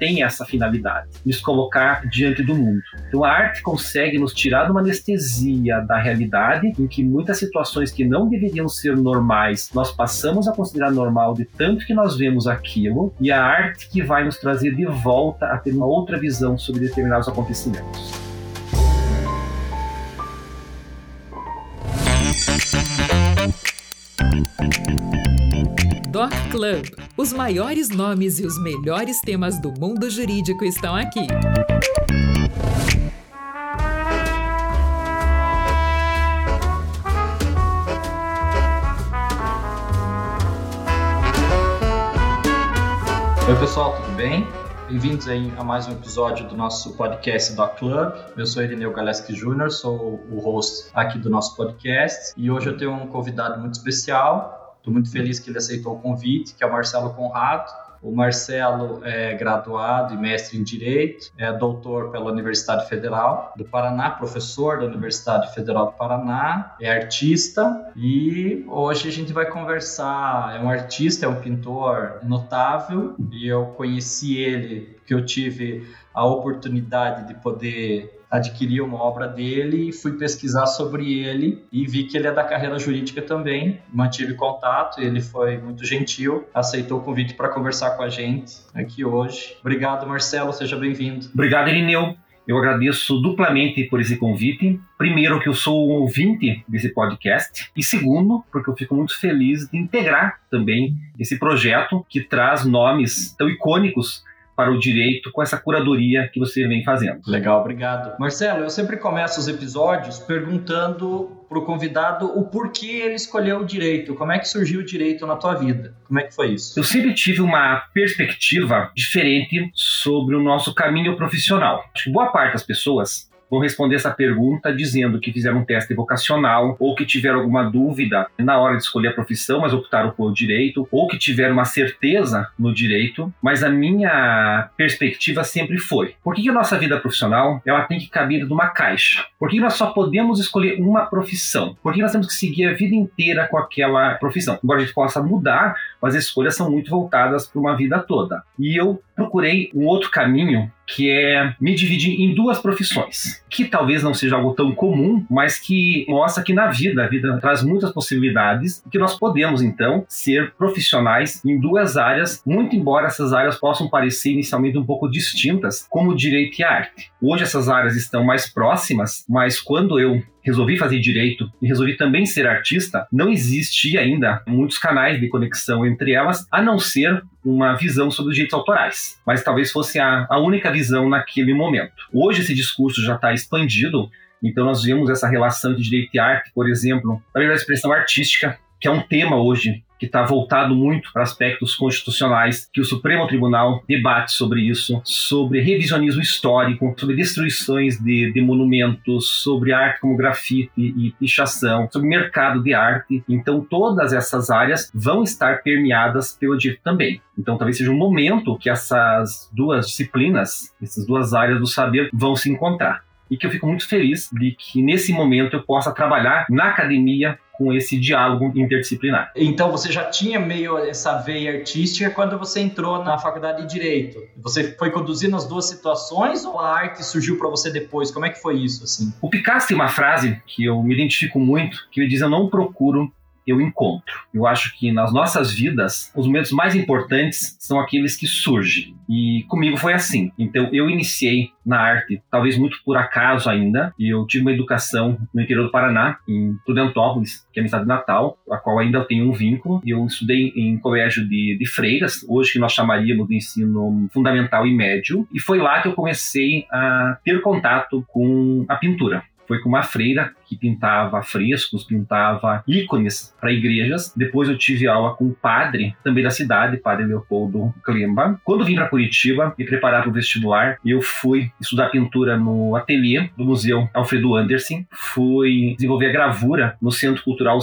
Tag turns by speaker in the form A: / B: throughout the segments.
A: tem essa finalidade, nos colocar diante do mundo. Então a arte consegue nos tirar de uma anestesia da realidade, em que muitas situações que não deveriam ser normais, nós passamos a considerar normal de tanto que nós vemos aquilo, e a arte que vai nos trazer de volta a ter uma outra visão sobre determinados acontecimentos.
B: Doc Club. Os maiores nomes e os melhores temas do mundo jurídico estão aqui.
C: Oi pessoal, tudo bem? Bem-vindos aí a mais um episódio do nosso podcast Doc Club. Eu sou Irineu Galeski Jr., sou o host aqui do nosso podcast e hoje eu tenho um convidado muito especial, Estou muito feliz que ele aceitou o convite, que é o Marcelo Conrado. O Marcelo é graduado e mestre em Direito, é doutor pela Universidade Federal do Paraná, professor da Universidade Federal do Paraná, é artista e hoje a gente vai conversar. É um artista, é um pintor notável e eu conheci ele que eu tive a oportunidade de poder adquiri uma obra dele, fui pesquisar sobre ele e vi que ele é da carreira jurídica também. Mantive contato, ele foi muito gentil, aceitou o convite para conversar com a gente aqui hoje. Obrigado, Marcelo, seja bem-vindo.
A: Obrigado, Irineu. Eu agradeço duplamente por esse convite. Primeiro, que eu sou um ouvinte desse podcast, e segundo, porque eu fico muito feliz de integrar também esse projeto que traz nomes tão icônicos para o direito com essa curadoria que você vem fazendo.
C: Legal, obrigado. Marcelo, eu sempre começo os episódios perguntando para o convidado o porquê ele escolheu o direito, como é que surgiu o direito na tua vida, como é que foi isso?
A: Eu sempre tive uma perspectiva diferente sobre o nosso caminho profissional. Acho que boa parte das pessoas vão responder essa pergunta dizendo que fizeram um teste vocacional ou que tiveram alguma dúvida na hora de escolher a profissão, mas optaram por direito, ou que tiveram uma certeza no direito. Mas a minha perspectiva sempre foi: por que a nossa vida profissional ela tem que caber numa caixa? Por que nós só podemos escolher uma profissão? Por que nós temos que seguir a vida inteira com aquela profissão? Embora a gente possa mudar, mas as escolhas são muito voltadas para uma vida toda. E eu procurei um outro caminho que é me dividir em duas profissões, que talvez não seja algo tão comum, mas que mostra que na vida, a vida traz muitas possibilidades que nós podemos então ser profissionais em duas áreas, muito embora essas áreas possam parecer inicialmente um pouco distintas, como direito e arte. Hoje essas áreas estão mais próximas, mas quando eu resolvi fazer direito e resolvi também ser artista, não existe ainda muitos canais de conexão entre elas, a não ser uma visão sobre os direitos autorais. Mas talvez fosse a, a única visão naquele momento. Hoje esse discurso já está expandido, então nós vemos essa relação de direito e arte, por exemplo, a expressão artística, que é um tema hoje que está voltado muito para aspectos constitucionais, que o Supremo Tribunal debate sobre isso, sobre revisionismo histórico, sobre destruições de, de monumentos, sobre arte como grafite e pichação, sobre mercado de arte. Então, todas essas áreas vão estar permeadas pelo direito também. Então, talvez seja um momento que essas duas disciplinas, essas duas áreas do saber vão se encontrar e que eu fico muito feliz de que nesse momento eu possa trabalhar na academia com esse diálogo interdisciplinar.
C: Então você já tinha meio essa veia artística quando você entrou na faculdade de direito. Você foi conduzindo as duas situações ou a arte surgiu para você depois? Como é que foi isso assim?
A: O Picasso tem uma frase que eu me identifico muito, que ele diz: "Eu não procuro eu encontro. Eu acho que nas nossas vidas, os momentos mais importantes são aqueles que surgem. E comigo foi assim. Então, eu iniciei na arte, talvez muito por acaso ainda, e eu tive uma educação no interior do Paraná, em Prudentópolis, que é a minha cidade natal, a qual ainda tenho um vínculo. Eu estudei em colégio de, de freiras, hoje que nós chamaríamos de ensino fundamental e médio, e foi lá que eu comecei a ter contato com a pintura foi com uma freira que pintava frescos, pintava ícones para igrejas. Depois eu tive aula com um padre, também da cidade, padre Leopoldo Klemba. Quando vim para Curitiba me preparar para o vestibular, eu fui estudar pintura no ateliê do Museu Alfredo Anderson. Fui desenvolver a gravura no Centro Cultural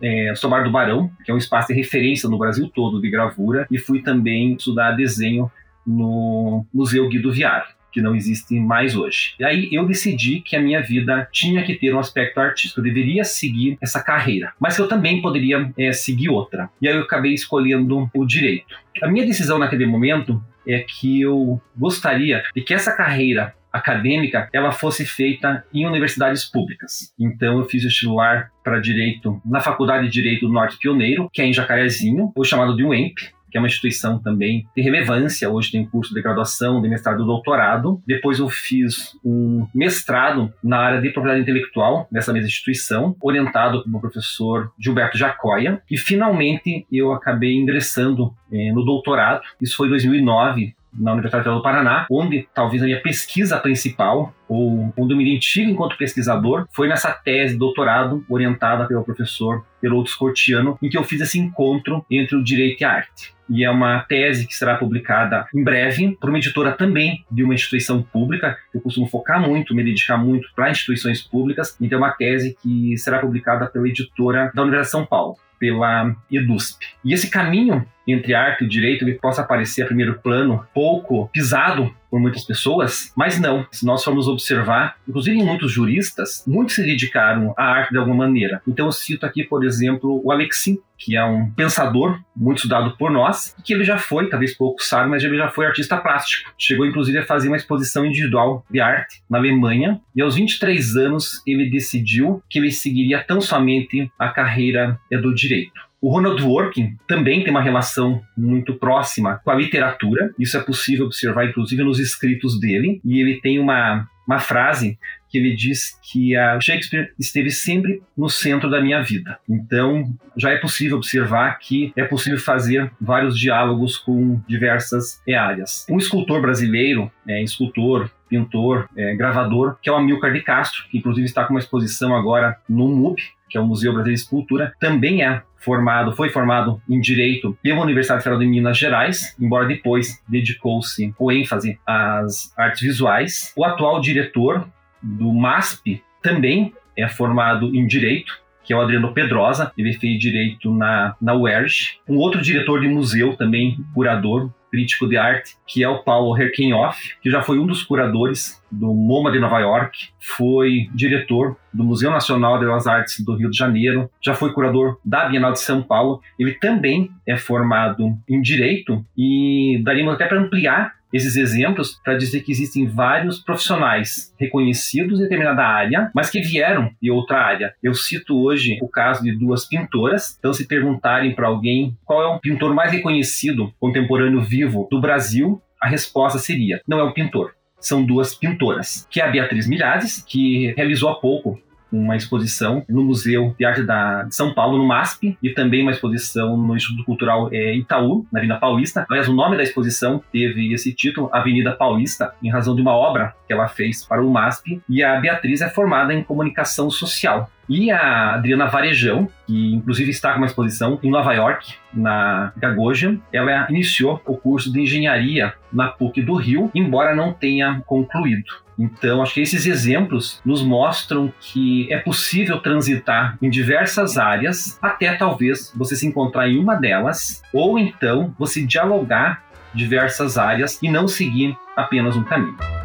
A: é, Somar do Barão, que é um espaço de referência no Brasil todo de gravura. E fui também estudar desenho no Museu Guido Viar que não existe mais hoje. E aí eu decidi que a minha vida tinha que ter um aspecto artístico, eu deveria seguir essa carreira, mas eu também poderia é, seguir outra. E aí eu acabei escolhendo o direito. A minha decisão naquele momento é que eu gostaria de que essa carreira acadêmica ela fosse feita em universidades públicas. Então eu fiz vestibular para direito na Faculdade de Direito do Norte Pioneiro, que é em Jacarezinho, ou chamado de UEMP, que é uma instituição também de relevância. Hoje tem curso de graduação, de mestrado e doutorado. Depois eu fiz um mestrado na área de propriedade intelectual nessa mesma instituição, orientado pelo professor Gilberto Jacoia. E finalmente eu acabei ingressando eh, no doutorado. Isso foi em 2009, na Universidade Federal do Paraná, onde talvez a minha pesquisa principal, ou onde eu me identifico enquanto pesquisador, foi nessa tese de doutorado orientada pelo professor Peroto Scortiano, em que eu fiz esse encontro entre o direito e a arte. E é uma tese que será publicada em breve por uma editora também de uma instituição pública. Eu costumo focar muito, me dedicar muito para instituições públicas. Então, é uma tese que será publicada pela editora da Universidade de São Paulo pela EDUSP. E esse caminho entre arte e direito ele possa parecer a primeiro plano pouco pisado por muitas pessoas, mas não. Se nós formos observar, inclusive muitos juristas, muitos se dedicaram à arte de alguma maneira. Então eu cito aqui, por exemplo, o Alexis, que é um pensador muito estudado por nós, que ele já foi, talvez pouco sabe, mas ele já foi artista plástico. Chegou inclusive a fazer uma exposição individual de arte na Alemanha, e aos 23 anos ele decidiu que ele seguiria tão somente a carreira do direito. O Ronald Working também tem uma relação muito próxima com a literatura. Isso é possível observar, inclusive, nos escritos dele. E ele tem uma, uma frase que ele diz que a Shakespeare esteve sempre no centro da minha vida. Então, já é possível observar que é possível fazer vários diálogos com diversas áreas. Um escultor brasileiro, é, escultor, pintor, é, gravador, que é o Amilcar de Castro, que inclusive está com uma exposição agora no MUB, que é o Museu Brasileiro de Escultura, também é formado, foi formado em Direito pela Universidade Federal de Minas Gerais, embora depois dedicou-se com ênfase às artes visuais. O atual diretor do MASP também é formado em Direito, que é o Adriano Pedrosa, ele fez Direito na, na UERJ. Um outro diretor de museu também, curador, crítico de arte, que é o Paulo Herkenhoff, que já foi um dos curadores do MoMA de Nova York, foi diretor do Museu Nacional de Belas Artes do Rio de Janeiro, já foi curador da Bienal de São Paulo. Ele também é formado em Direito e daríamos até para ampliar esses exemplos para dizer que existem vários profissionais reconhecidos em determinada área, mas que vieram de outra área. Eu cito hoje o caso de duas pintoras. Então, se perguntarem para alguém qual é o pintor mais reconhecido contemporâneo vivo do Brasil, a resposta seria: não é um pintor. São duas pintoras, que é a Beatriz Milhares, que realizou há pouco uma exposição no Museu de Arte da, de São Paulo, no MASP, e também uma exposição no Instituto Cultural é, Itaú, na Avenida Paulista. Aliás, o nome da exposição teve esse título, Avenida Paulista, em razão de uma obra que ela fez para o MASP. E a Beatriz é formada em comunicação social. E a Adriana Varejão, que inclusive está com uma exposição em Nova York, na Gagosian, ela iniciou o curso de engenharia na PUC do Rio, embora não tenha concluído. Então, acho que esses exemplos nos mostram que é possível transitar em diversas áreas, até talvez você se encontrar em uma delas, ou então você dialogar diversas áreas e não seguir apenas um caminho.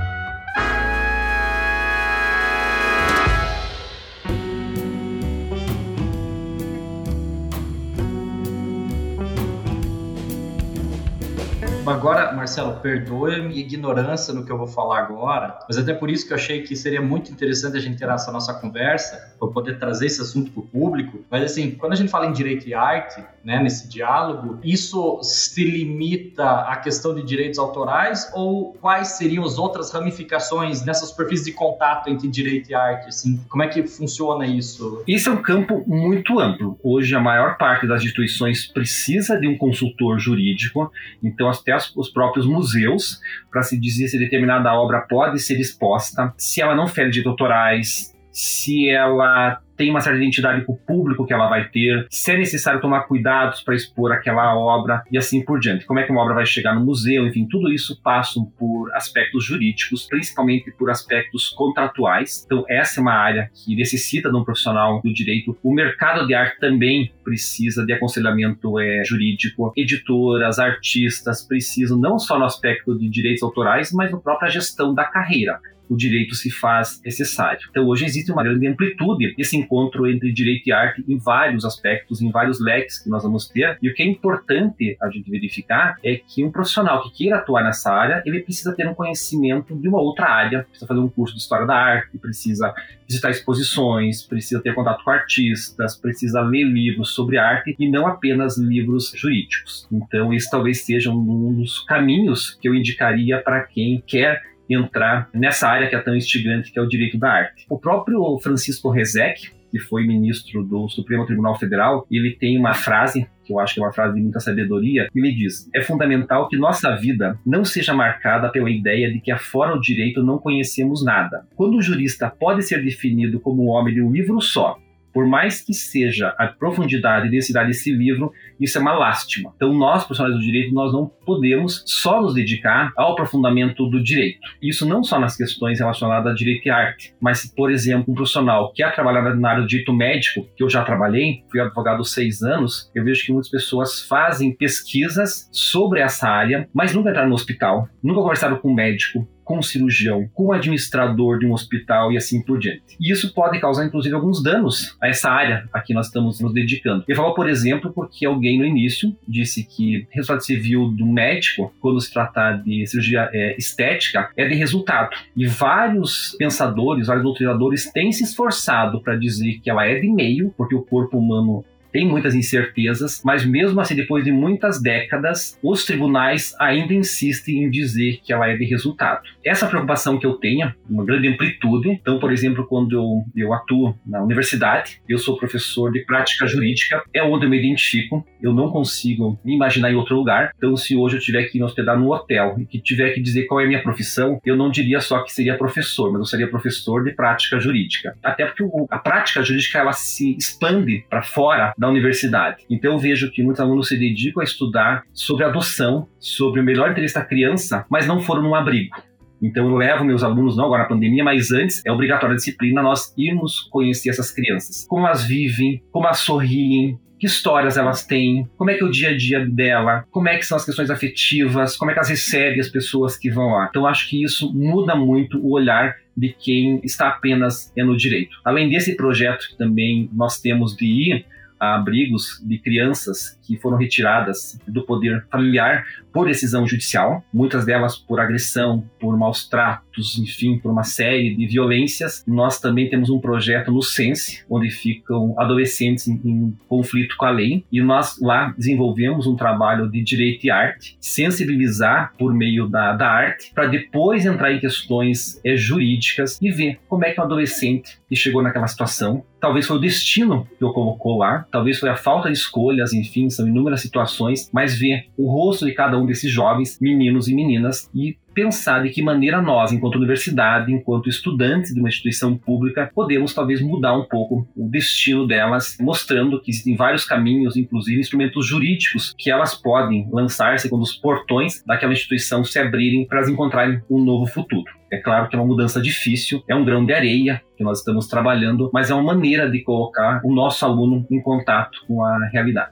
C: Agora, Marcelo, perdoe a minha ignorância no que eu vou falar agora, mas até por isso que eu achei que seria muito interessante a gente ter essa nossa conversa, para poder trazer esse assunto para o público. Mas assim, quando a gente fala em direito e arte, né, nesse diálogo, isso se limita à questão de direitos autorais ou quais seriam as outras ramificações nessa superfície de contato entre direito e arte? Assim, como é que funciona isso?
A: Isso é um campo muito amplo. Hoje, a maior parte das instituições precisa de um consultor jurídico, então até os próprios museus, para se dizer se determinada obra pode ser exposta, se ela não fere de doutorais, se ela tem uma certa identidade com o público que ela vai ter, se é necessário tomar cuidados para expor aquela obra e assim por diante. Como é que uma obra vai chegar no museu, enfim, tudo isso passa por aspectos jurídicos, principalmente por aspectos contratuais. Então, essa é uma área que necessita de um profissional do direito. O mercado de arte também precisa de aconselhamento é, jurídico. Editoras, artistas precisam não só no aspecto de direitos autorais, mas na própria gestão da carreira o direito se faz necessário. Então, hoje existe uma grande amplitude esse encontro entre direito e arte em vários aspectos, em vários leques que nós vamos ter. E o que é importante a gente verificar é que um profissional que queira atuar nessa área, ele precisa ter um conhecimento de uma outra área, precisa fazer um curso de história da arte, precisa visitar exposições, precisa ter contato com artistas, precisa ler livros sobre arte e não apenas livros jurídicos. Então, esse talvez seja um dos caminhos que eu indicaria para quem quer entrar nessa área que é tão instigante, que é o direito da arte. O próprio Francisco Rezec, que foi ministro do Supremo Tribunal Federal, ele tem uma frase que eu acho que é uma frase de muita sabedoria, ele diz: É fundamental que nossa vida não seja marcada pela ideia de que afora o direito não conhecemos nada. Quando o jurista pode ser definido como um homem de um livro só, por mais que seja a profundidade e densidade desse livro, isso é uma lástima. Então, nós, profissionais do direito, nós não podemos só nos dedicar ao aprofundamento do direito. Isso não só nas questões relacionadas a direito e arte, mas, por exemplo, um profissional que quer trabalhar na área do direito médico, que eu já trabalhei, fui advogado seis anos, eu vejo que muitas pessoas fazem pesquisas sobre essa área, mas nunca entraram no hospital, nunca conversaram com um médico, com cirurgião, com administrador de um hospital e assim por diante. E isso pode causar, inclusive, alguns danos a essa área a que nós estamos nos dedicando. Eu falo, por exemplo, porque alguém no início disse que resultado civil do médico, quando se tratar de cirurgia é, estética, é de resultado. E vários pensadores, vários doutrinadores têm se esforçado para dizer que ela é de meio, porque o corpo humano tem muitas incertezas, mas mesmo assim, depois de muitas décadas, os tribunais ainda insistem em dizer que ela é de resultado. Essa preocupação que eu tenho, uma grande amplitude, então, por exemplo, quando eu, eu atuo na universidade, eu sou professor de prática jurídica, é onde eu me identifico, eu não consigo me imaginar em outro lugar, então se hoje eu tiver que me hospedar no hotel e que tiver que dizer qual é a minha profissão, eu não diria só que seria professor, mas eu seria professor de prática jurídica. Até porque a prática jurídica ela se expande para fora da universidade. Então eu vejo que muitos alunos se dedicam a estudar sobre adoção, sobre o melhor interesse da criança, mas não foram num abrigo. Então eu levo meus alunos, não agora na pandemia, mas antes, é obrigatória a disciplina nós irmos conhecer essas crianças. Como elas vivem, como elas sorriem, que histórias elas têm, como é que é o dia a dia dela, como é que são as questões afetivas, como é que elas recebem as pessoas que vão lá. Então acho que isso muda muito o olhar de quem está apenas no direito. Além desse projeto que também nós temos de ir a abrigos de crianças que foram retiradas do poder familiar por decisão judicial, muitas delas por agressão, por maus tratos, enfim, por uma série de violências. Nós também temos um projeto no Sense, onde ficam adolescentes em, em conflito com a lei, e nós lá desenvolvemos um trabalho de direito e arte, sensibilizar por meio da, da arte, para depois entrar em questões é, jurídicas e ver como é que um adolescente que chegou naquela situação, talvez foi o destino que o colocou lá, talvez foi a falta de escolhas, enfim, são inúmeras situações, mas ver o rosto de cada um desses jovens, meninos e meninas, e pensar de que maneira nós, enquanto universidade, enquanto estudantes de uma instituição pública, podemos talvez mudar um pouco o destino delas, mostrando que existem vários caminhos, inclusive instrumentos jurídicos, que elas podem lançar-se quando os portões daquela instituição se abrirem para elas encontrarem um novo futuro. É claro que é uma mudança difícil, é um grão de areia que nós estamos trabalhando, mas é uma maneira de colocar o nosso aluno em contato com a realidade.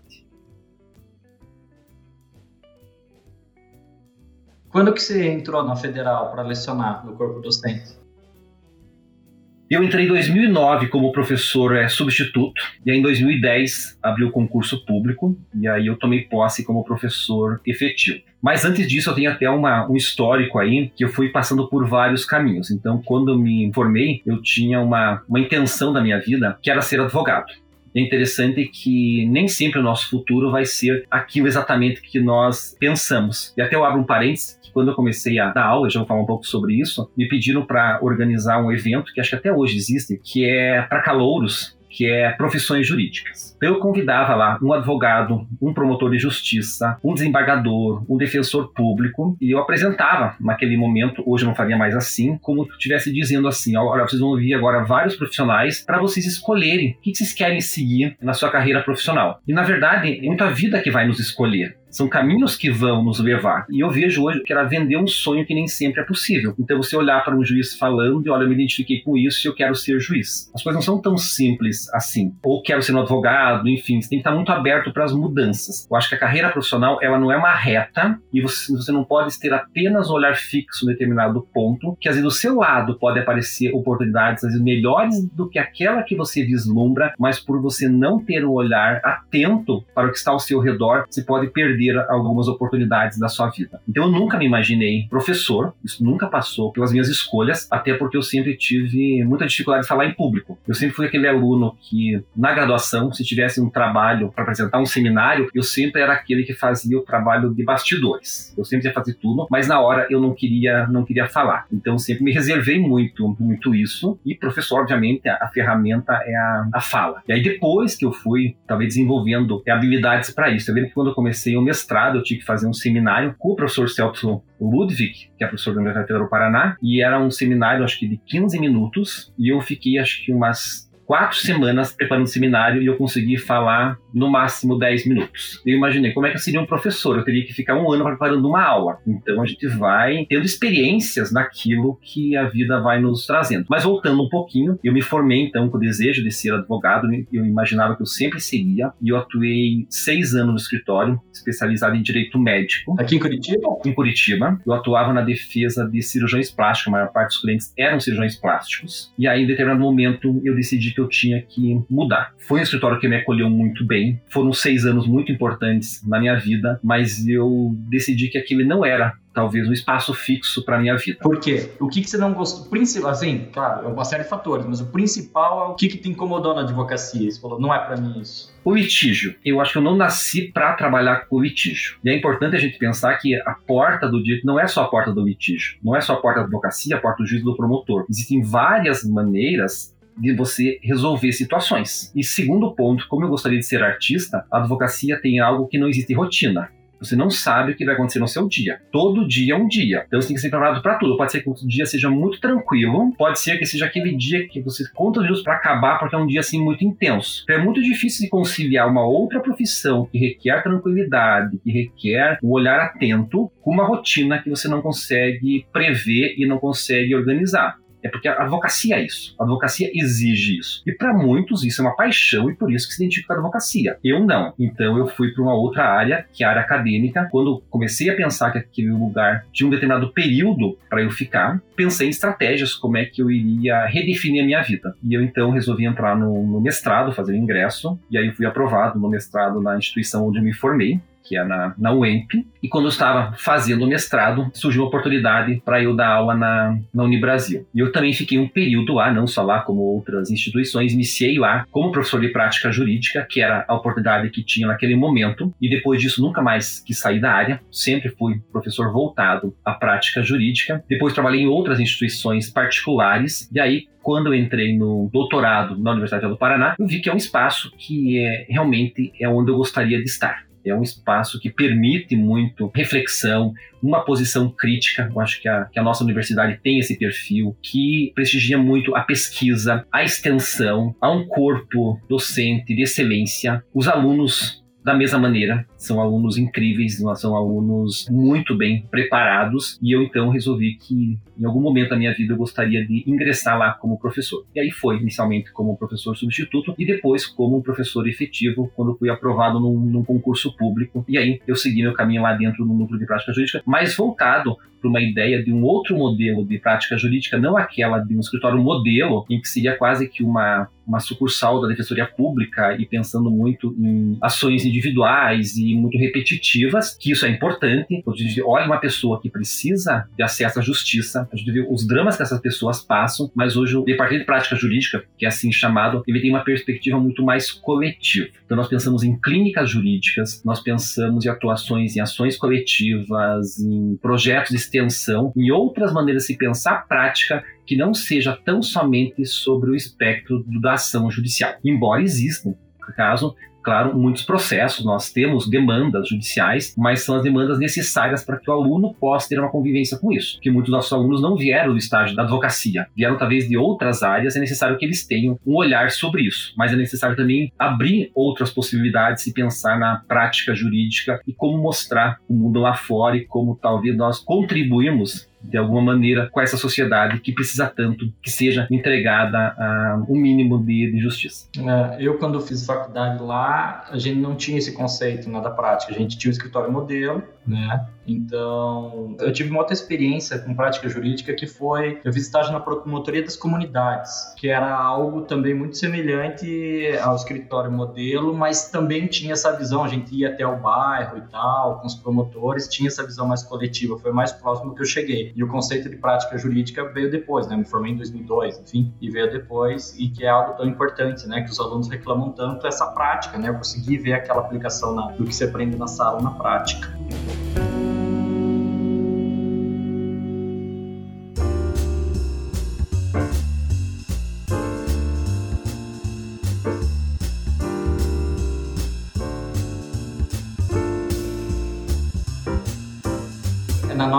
C: Quando que você entrou na Federal para lecionar no corpo docente?
A: Eu entrei em 2009 como professor é, substituto, e aí em 2010 abri o concurso público, e aí eu tomei posse como professor efetivo. Mas antes disso, eu tenho até uma, um histórico aí que eu fui passando por vários caminhos. Então, quando me formei, eu tinha uma, uma intenção da minha vida que era ser advogado é interessante que nem sempre o nosso futuro vai ser aquilo exatamente que nós pensamos. E até eu abro um parênteses, que quando eu comecei a dar aula, já vou falar um pouco sobre isso, me pediram para organizar um evento que acho que até hoje existe, que é para calouros, que é profissões jurídicas. Então eu convidava lá um advogado, um promotor de justiça, um desembargador, um defensor público e eu apresentava naquele momento, hoje eu não faria mais assim, como se estivesse dizendo assim, olha, vocês vão ouvir agora vários profissionais para vocês escolherem o que vocês querem seguir na sua carreira profissional. E na verdade, é muita vida que vai nos escolher São caminhos que vão nos levar. E eu vejo hoje que ela vender um sonho que nem sempre é possível. Então você olhar para um juiz falando e olha, eu me identifiquei com isso e eu quero ser juiz. As coisas não são tão simples assim. Ou quero ser um advogado, enfim, você tem que estar muito aberto para as mudanças. Eu acho que a carreira profissional, ela não é uma reta e você, você não pode ter apenas um olhar fixo em determinado ponto, que às vezes do seu lado pode aparecer oportunidades às vezes melhores do que aquela que você vislumbra, mas por você não ter um olhar atento para o que está ao seu redor, você pode perder algumas oportunidades da sua vida. Então eu nunca me imaginei professor, isso nunca passou pelas minhas escolhas, até porque eu sempre tive muita dificuldade de falar em público. Eu sempre fui aquele aluno que, na graduação, se tivesse um trabalho para apresentar um seminário, eu sempre era aquele que fazia o trabalho de bastidores. Eu sempre ia fazer tudo, mas na hora eu não queria, não queria falar. Então sempre me reservei muito, muito isso. E professor, obviamente, a, ferramenta é a, a fala. E aí depois que eu fui, talvez desenvolvendo habilidades para isso. Eu lembro que quando eu comecei o mestrado, eu tive que fazer um seminário com o professor Celso Ludwig, que é professor da Universidade do Paraná, e era um seminário, acho que de 15 minutos, e eu fiquei, acho que umas quatro semanas preparando o seminário e eu consegui falar no máximo 10 minutos. Eu imaginei como é que eu seria um professor, eu teria que ficar um ano preparando uma aula. Então a gente vai tendo experiências naquilo que a vida vai nos trazendo. Mas voltando um pouquinho, eu me formei então com o desejo de ser advogado, eu imaginava que eu sempre seria, e eu atuei seis anos no escritório, especializado em direito médico.
C: Aqui em Curitiba?
A: Em Curitiba. Eu atuava na defesa de cirurgiões plásticos, a maior parte dos clientes eram cirurgiões plásticos. E aí, em determinado momento, eu decidi que eu tinha que mudar. Foi um escritório que me acolheu muito bem. Foram seis anos muito importantes na minha vida, mas eu decidi que aquilo não era talvez um espaço fixo para minha vida.
C: Por quê? O que, que você não gostou? Principal, assim, claro, é uma série de fatores, mas o principal é o que, que te incomodou na advocacia. Você falou, não é para mim isso.
A: O litígio. Eu acho que eu não nasci para trabalhar com litígio. E é importante a gente pensar que a porta do direito não é só a porta do litígio, não é só a porta da advocacia, a porta do juiz do promotor. Existem várias maneiras de você resolver situações. E segundo ponto, como eu gostaria de ser artista, a advocacia tem algo que não existe rotina. Você não sabe o que vai acontecer no seu dia. Todo dia é um dia. Então você tem que ser preparado para tudo. Pode ser que o dia seja muito tranquilo, pode ser que seja aquele dia que você conta os dias para acabar, porque é um dia assim muito intenso. Então é muito difícil de conciliar uma outra profissão que requer tranquilidade, que requer um olhar atento, com uma rotina que você não consegue prever e não consegue organizar. É porque a advocacia é isso. A advocacia exige isso. E para muitos isso é uma paixão e por isso que se identifica com a advocacia. Eu não. Então eu fui para uma outra área, que é a área acadêmica. Quando comecei a pensar que aquele lugar tinha um determinado período para eu ficar, pensei em estratégias, como é que eu iria redefinir a minha vida. E eu então resolvi entrar no, no mestrado, fazer o ingresso, e aí fui aprovado no mestrado na instituição onde eu me formei, que é na, na UEMP. E quando eu estava fazendo o mestrado, surgiu a oportunidade para eu dar aula na, na Unibrasil. E eu também fiquei um período lá, não só lá como outras instituições, iniciei lá como professor de prática jurídica, que era a oportunidade que tinha naquele momento. E depois disso, nunca mais quis sair da área, sempre fui professor voltado à prática jurídica. Depois trabalhei em outras instituições particulares, e aí quando eu entrei no doutorado na Universidade do Paraná, eu vi que é um espaço que é realmente é onde eu gostaria de estar é um espaço que permite muito reflexão, uma posição crítica. Eu acho que a, que a, nossa universidade tem esse perfil que prestigia muito a pesquisa, a extensão, a um corpo docente de excelência. Os alunos da mesma maneira. São alunos incríveis, são alunos muito bem preparados e eu então resolvi que em algum momento da minha vida eu gostaria de ingressar lá como professor. E aí foi inicialmente como professor substituto e depois como professor efetivo quando fui aprovado num, num concurso público. E aí eu segui meu caminho lá dentro do núcleo de prática jurídica, mais voltado para uma ideia de um outro modelo de prática jurídica, não aquela de um escritório modelo, em que seria quase que uma, uma sucursal da Defensoria Pública e pensando muito em ações individuais e muito repetitivas, que isso é importante. Olha uma pessoa que precisa de acesso à justiça, a gente vê os dramas que essas pessoas passam, mas hoje o Departamento de Prática Jurídica, que é assim chamado, ele tem uma perspectiva muito mais coletiva. Então nós pensamos em clínicas jurídicas, nós pensamos em atuações em ações coletivas, em projetos de extensão, em outras maneiras de se pensar a prática que não seja tão somente sobre o espectro da ação judicial. Embora existam caso claro, muitos processos, nós temos demandas judiciais, mas são as demandas necessárias para que o aluno possa ter uma convivência com isso. Que muitos dos nossos alunos não vieram do estágio da advocacia, vieram talvez de outras áreas, é necessário que eles tenham um olhar sobre isso, mas é necessário também abrir outras possibilidades e pensar na prática jurídica e como mostrar o mundo lá fora e como talvez nós contribuímos de alguma maneira com essa sociedade que precisa tanto que seja entregada a um mínimo de, de justiça.
C: É, eu quando fiz faculdade lá, a gente não tinha esse conceito nada prática, a gente tinha o escritório modelo, né? Então, eu tive uma outra experiência com prática jurídica que foi eu fiz estágio na promotoria das comunidades, que era algo também muito semelhante ao escritório modelo, mas também tinha essa visão, a gente ia até o bairro e tal, com os promotores, tinha essa visão mais coletiva, foi mais próximo que eu cheguei. E o conceito de prática jurídica veio depois, né? Me formei em 2002, enfim, e veio depois, e que é algo tão importante, né? Que os alunos reclamam tanto essa prática, né? Eu consegui ver aquela aplicação na, do que se aprende na sala na prática.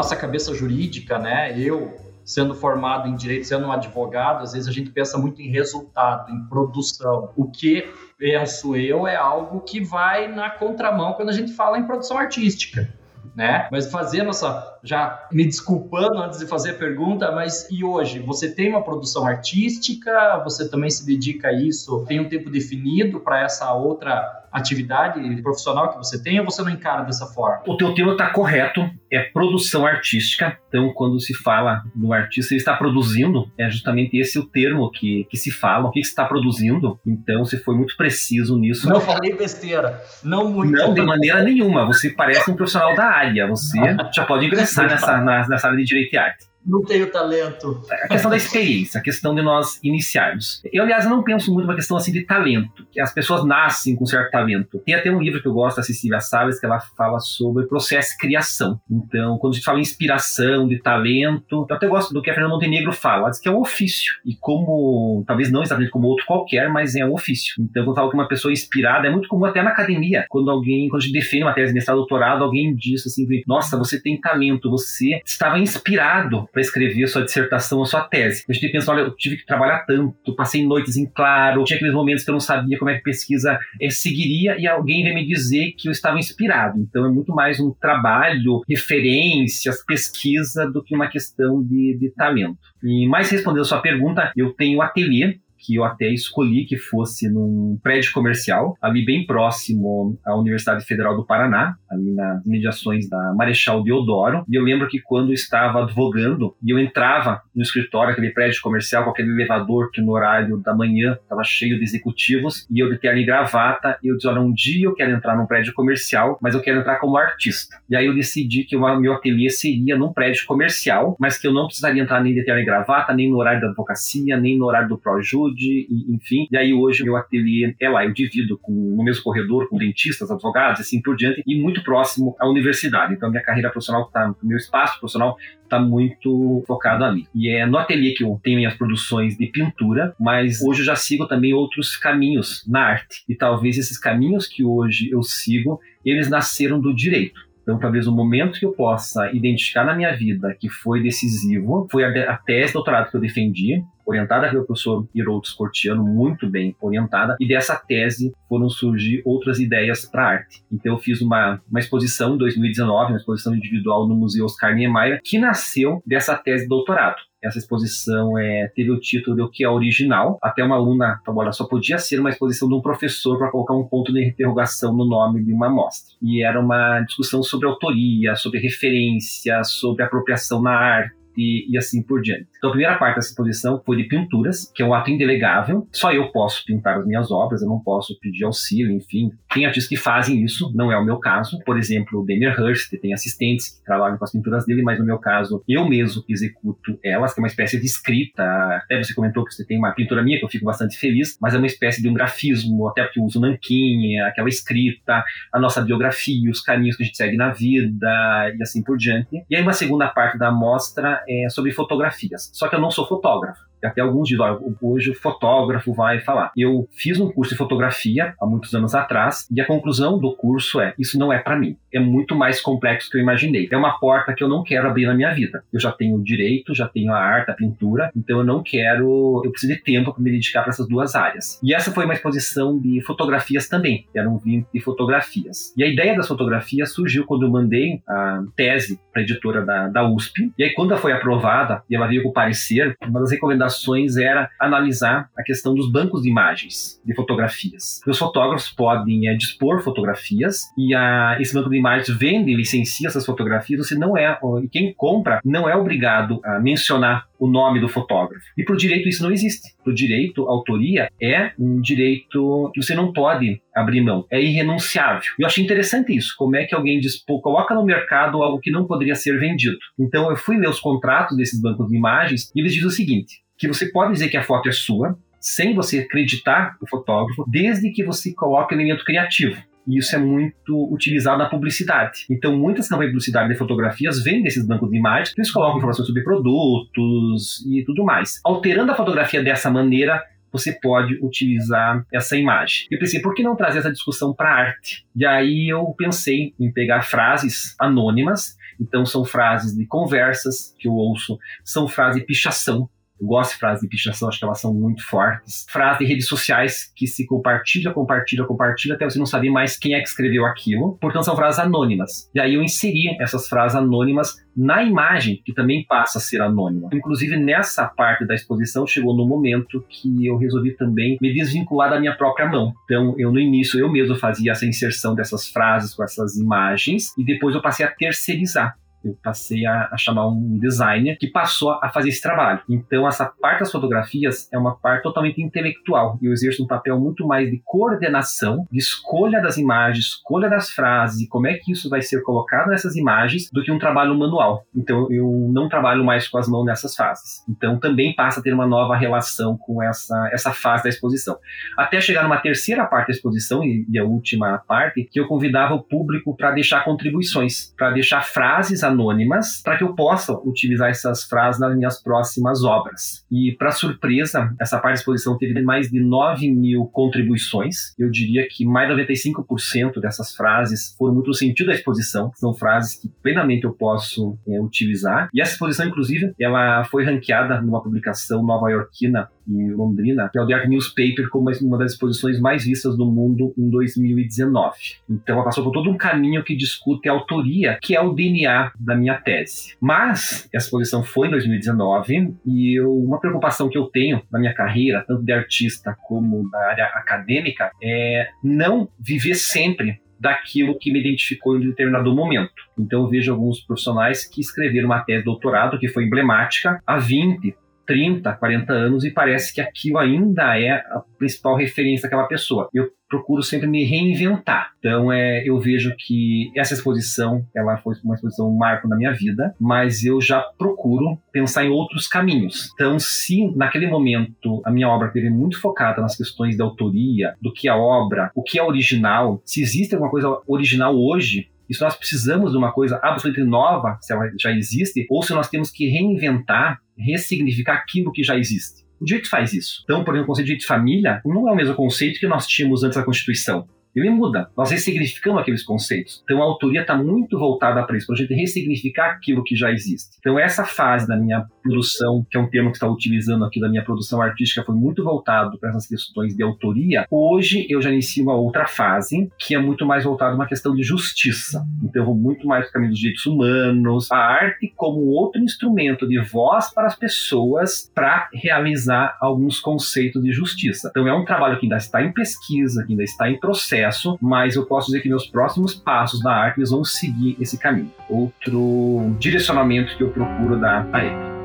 C: Nossa cabeça jurídica, né? Eu sendo formado em direito, sendo um advogado, às vezes a gente pensa muito em resultado, em produção. O que penso eu é algo que vai na contramão quando a gente fala em produção artística. Né? Mas fazendo essa, já me desculpando antes de fazer a pergunta, mas e hoje? Você tem uma produção artística? Você também se dedica a isso? Tem um tempo definido para essa outra atividade profissional que você tem ou você não encara dessa forma?
A: O teu tema está correto, é produção artística. Então, quando se fala do artista, ele está produzindo, é justamente esse o termo que, que se fala, o que, que está produzindo. Então, você foi muito preciso nisso.
C: Não falei besteira, não muito.
A: Não, de maneira nenhuma. Você parece um profissional da área, você já pode ingressar nessa, nessa área de direito e arte
C: não tenho talento.
A: A questão da experiência, a questão de nós iniciarmos. Eu, aliás, não penso muito na questão assim de talento, que as pessoas nascem com certo talento. Tem até um livro que eu gosto da Cecília Salles, que ela fala sobre processo de criação. Então, quando a gente fala em inspiração, de talento, eu até gosto do que a Fernanda Montenegro fala, ela diz que é um ofício. E como, talvez não exatamente como outro qualquer, mas é um ofício. Então, quando eu falo que uma pessoa é inspirada, é muito comum até na academia, quando alguém, quando a gente defende uma tese de mestrado, doutorado, alguém diz assim, nossa, você tem talento, você estava inspirado para escrever a sua dissertação, a sua tese. A gente pensa, olha, eu tive que trabalhar tanto, passei noites em claro, tinha aqueles momentos que eu não sabia como é que a pesquisa é, seguiria e alguém veio me dizer que eu estava inspirado. Então é muito mais um trabalho, referências, pesquisa do que uma questão de, de talento. E mais respondendo a sua pergunta, eu tenho ateliê que eu até escolhi que fosse num prédio comercial, ali bem próximo à Universidade Federal do Paraná, ali nas mediações da Marechal Deodoro. E eu lembro que quando eu estava advogando e eu entrava no escritório, aquele prédio comercial com aquele elevador que no horário da manhã estava cheio de executivos, e eu de terno e gravata, e eu disse, olha, um dia eu quero entrar num prédio comercial, mas eu quero entrar como artista. E aí eu decidi que o meu ateliê seria num prédio comercial, mas que eu não precisaria entrar nem de terno e gravata, nem no horário da advocacia, nem no horário do Proju, enfim. E aí hoje meu ateliê é lá, eu divido com, no mesmo corredor com dentistas, advogados, assim por diante, e muito próximo à universidade. Então minha carreira profissional está, meu espaço profissional está muito focado ali. E é no ateliê que eu tenho minhas produções de pintura, mas hoje eu já sigo também outros caminhos na arte. E talvez esses caminhos que hoje eu sigo, eles nasceram do direito. Então, talvez o momento que eu possa identificar na minha vida que foi decisivo foi a, tese doutorado que eu defendi, orientada pelo professor Hiroldo Scortiano, muito bem orientada, e dessa tese foram surgir outras ideias para arte. Então eu fiz uma, uma exposição em 2019, uma exposição individual no Museu Oscar Niemeyer, que nasceu dessa tese de doutorado. Essa exposição é, teve o título de O que é original. Até uma aluna falou: olha, só podia ser uma exposição de um professor para colocar um ponto de interrogação no nome de uma amostra. E era uma discussão sobre autoria, sobre referência, sobre apropriação na arte e, e, assim por diante. Então, a primeira parte dessa exposição foi de pinturas, que é um ato indelegável. Só eu posso pintar as minhas obras, eu não posso pedir auxílio, enfim. Tem artistas que fazem isso, não é o meu caso. Por exemplo, o Daniel Hurst tem assistentes que trabalham com as pinturas dele, mas no meu caso, eu mesmo executo elas, que é uma espécie de escrita. Até você comentou que você tem uma pintura minha, que eu fico bastante feliz, mas é uma espécie de um grafismo, até porque eu uso nanquim, aquela escrita, a nossa biografia, os caminhos que a gente segue na vida e assim por diante. E aí, uma segunda parte da amostra é sobre fotografias. Só que eu não sou fotógrafo. Até alguns dizem, hoje o fotógrafo vai falar. Eu fiz um curso de fotografia há muitos anos atrás e a conclusão do curso é: isso não é para mim. É muito mais complexo do que eu imaginei. É uma porta que eu não quero abrir na minha vida. Eu já tenho direito, já tenho a arte, a pintura, então eu não quero, eu preciso de tempo para me dedicar para essas duas áreas. E essa foi uma exposição de fotografias também, era um 20 de fotografias. E a ideia das fotografias surgiu quando eu mandei a tese para a editora da, da USP, e aí quando ela foi aprovada e ela veio com o parecer, uma das recomendações era analisar a questão dos bancos de imagens de fotografias. Os fotógrafos podem é, dispor fotografias e a, esse banco de imagens vende licencia essas fotografias, você não é, e quem compra não é obrigado a mencionar o nome do fotógrafo. E para o direito isso não existe. Para o direito, a autoria é um direito que você não pode abrir mão, é irrenunciável. E eu achei interessante isso, como é que alguém diz, pô, coloca no mercado algo que não poderia ser vendido. Então eu fui ler os contratos desses bancos de imagens e eles dizem o seguinte, que você pode dizer que a foto é sua, sem você acreditar o fotógrafo, desde que você coloque elemento criativo. E isso é muito utilizado na publicidade. Então, muitas campanhas de publicidade de fotografias vêm desses bancos de imagens, eles colocam informações sobre produtos e tudo mais. Alterando a fotografia dessa maneira, você pode utilizar essa imagem. Eu pensei, por que não trazer essa discussão para arte? E aí eu pensei em pegar frases anônimas, então são frases de conversas que eu ouço, são frases de pichação, eu gosto de frases de pichação, acho que elas são muito fortes. Frases de redes sociais que se compartilha, compartilha, compartilha, até você não saber mais quem é que escreveu aquilo. Portanto, são frases anônimas. E aí eu inseri essas frases anônimas na imagem, que também passa a ser anônima. Inclusive, nessa parte da exposição, chegou no momento que eu resolvi também me desvincular da minha própria mão. Então, eu no início, eu mesmo fazia essa inserção dessas frases com essas imagens, e depois eu passei a terceirizar eu passei a, a, chamar um designer que passou a fazer esse trabalho. Então, essa parte das fotografias é uma parte totalmente intelectual. Eu exerço um papel muito mais de coordenação, de escolha das imagens, escolha das frases e como é que isso vai ser colocado nessas imagens, do que um trabalho manual. Então, eu não trabalho mais com as mãos nessas fases. Então, também passa a ter uma nova relação com essa, essa fase da exposição. Até chegar numa terceira parte da exposição, e, e a última parte, que eu convidava o público para deixar contribuições, para deixar frases anônimas para que eu possa utilizar essas frases nas minhas próximas obras. E, para surpresa, essa parte da exposição teve mais de 9 mil contribuições. Eu diria que mais de 95% dessas frases foram muito no sentido da exposição. São frases que plenamente eu posso é, utilizar. E essa exposição, inclusive, ela foi ranqueada numa publicação nova-iorquina em Londrina, que é o The Art Newspaper, como uma das exposições mais vistas do mundo em 2019. Então, ela passou por todo um caminho que discute a autoria, que é o DNA da minha tese. Mas, essa exposição foi em 2019 e eu, uma preocupação que eu tenho na minha carreira, tanto de artista como da área acadêmica, é não viver sempre daquilo que me identificou em determinado momento. Então eu vejo alguns profissionais que escreveram uma tese de doutorado que foi emblemática há 20, 30, 40 anos e parece que aquilo ainda é a principal referência daquela pessoa. Eu procuro sempre me reinventar. Então, é, eu vejo que essa exposição, ela foi uma exposição um marco na minha vida, mas eu já procuro pensar em outros caminhos. Então, se naquele momento a minha obra esteve muito focada nas questões da autoria, do que a obra, o que é original, se existe alguma coisa original hoje, e se nós precisamos de uma coisa absolutamente nova, se ela já existe, ou se nós temos que reinventar, ressignificar aquilo que já existe. O direito faz isso. Então, por exemplo, o conceito de direito de família não é o mesmo conceito que nós tínhamos antes da Constituição ele muda. Nós ressignificamos aqueles conceitos. Então a autoria está muito voltada para isso, para a gente ressignificar aquilo que já existe. Então essa fase da minha produção, que é um termo que está utilizando aqui da minha produção artística, foi muito voltado para essas questões de autoria. Hoje eu já inicio uma outra fase, que é muito mais voltada para uma questão de justiça. Então eu vou muito mais para o caminho dos direitos humanos, a arte como outro instrumento de voz para as pessoas para realizar alguns conceitos de justiça. Então é um trabalho que ainda está em pesquisa, que ainda está em processo mas eu posso dizer que meus próximos passos na arte vão seguir esse caminho. Outro direcionamento que eu procuro dar a.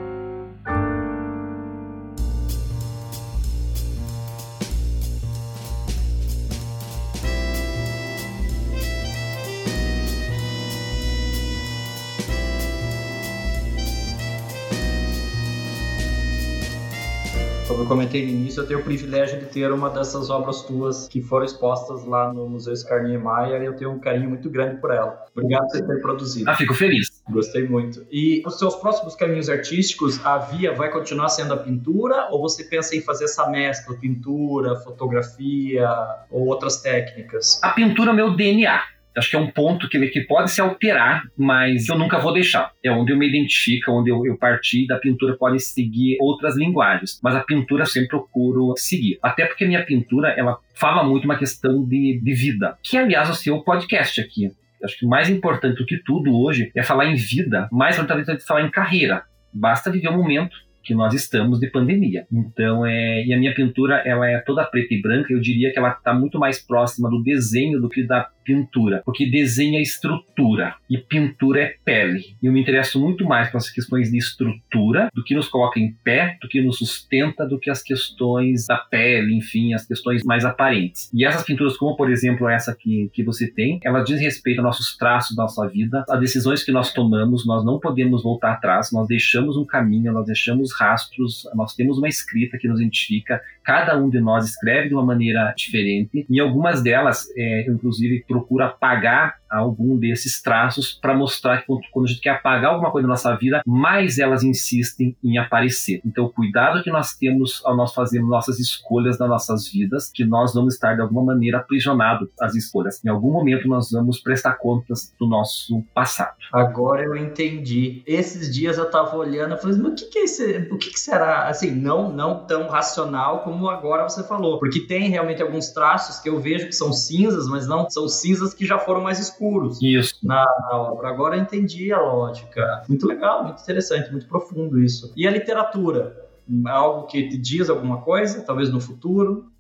C: Como eu comentei no início, eu tenho o privilégio de ter uma dessas obras tuas que foram expostas lá no Museu Oscar Niemeyer e eu tenho um carinho muito grande por ela. Obrigado por ter produzido.
A: Ah, fico feliz.
C: Gostei muito. E os seus próximos caminhos artísticos, a via vai continuar sendo a pintura ou você pensa em fazer essa mescla, pintura, fotografia ou outras técnicas?
A: A pintura é o meu DNA. Acho que é um ponto que, que pode se alterar, mas eu nunca vou deixar. É onde eu me identifico, onde eu, eu parti da pintura pode seguir outras linguagens, mas a pintura eu sempre procuro seguir. Até porque a minha pintura, ela fala muito uma questão de, de vida, que aliás o seu podcast aqui. Acho que mais importante do que tudo hoje é falar em vida, mais importante é falar em carreira. Basta viver o momento que nós estamos de pandemia. Então, é, e a minha pintura ela é toda preta e branca. Eu diria que ela está muito mais próxima do desenho do que da pintura, porque desenho é estrutura e pintura é pele. E eu me interesso muito mais com as questões de estrutura do que nos coloca em pé, do que nos sustenta, do que as questões da pele, enfim, as questões mais aparentes. E essas pinturas, como por exemplo essa que, que você tem, elas dizem respeito a nossos traços da nossa vida, a decisões que nós tomamos, nós não podemos voltar atrás, nós deixamos um caminho, nós deixamos rastros, nós temos uma escrita que nos identifica, cada um de nós escreve de uma maneira diferente, e algumas delas, é, inclusive, procura apagar algum desses traços para mostrar que quando a gente quer apagar alguma coisa da nossa vida, mais elas insistem em aparecer. Então, cuidado que nós temos ao nós fazermos nossas escolhas nas nossas vidas, que nós vamos estar de alguma maneira aprisionados às escolhas. Em algum momento nós vamos prestar contas do nosso passado.
C: Agora eu entendi. Esses dias eu estava olhando, eu falei, mas o que, que é esse? O que, que será? Assim, não, não tão racional como agora você falou, porque tem realmente alguns traços que eu vejo que são cinzas, mas não são cinzas que já foram mais escuros
A: isso.
C: Na, na obra. Agora eu entendi a lógica. Muito legal, muito interessante, muito profundo isso. E a literatura? Algo que te diz alguma coisa, talvez no futuro?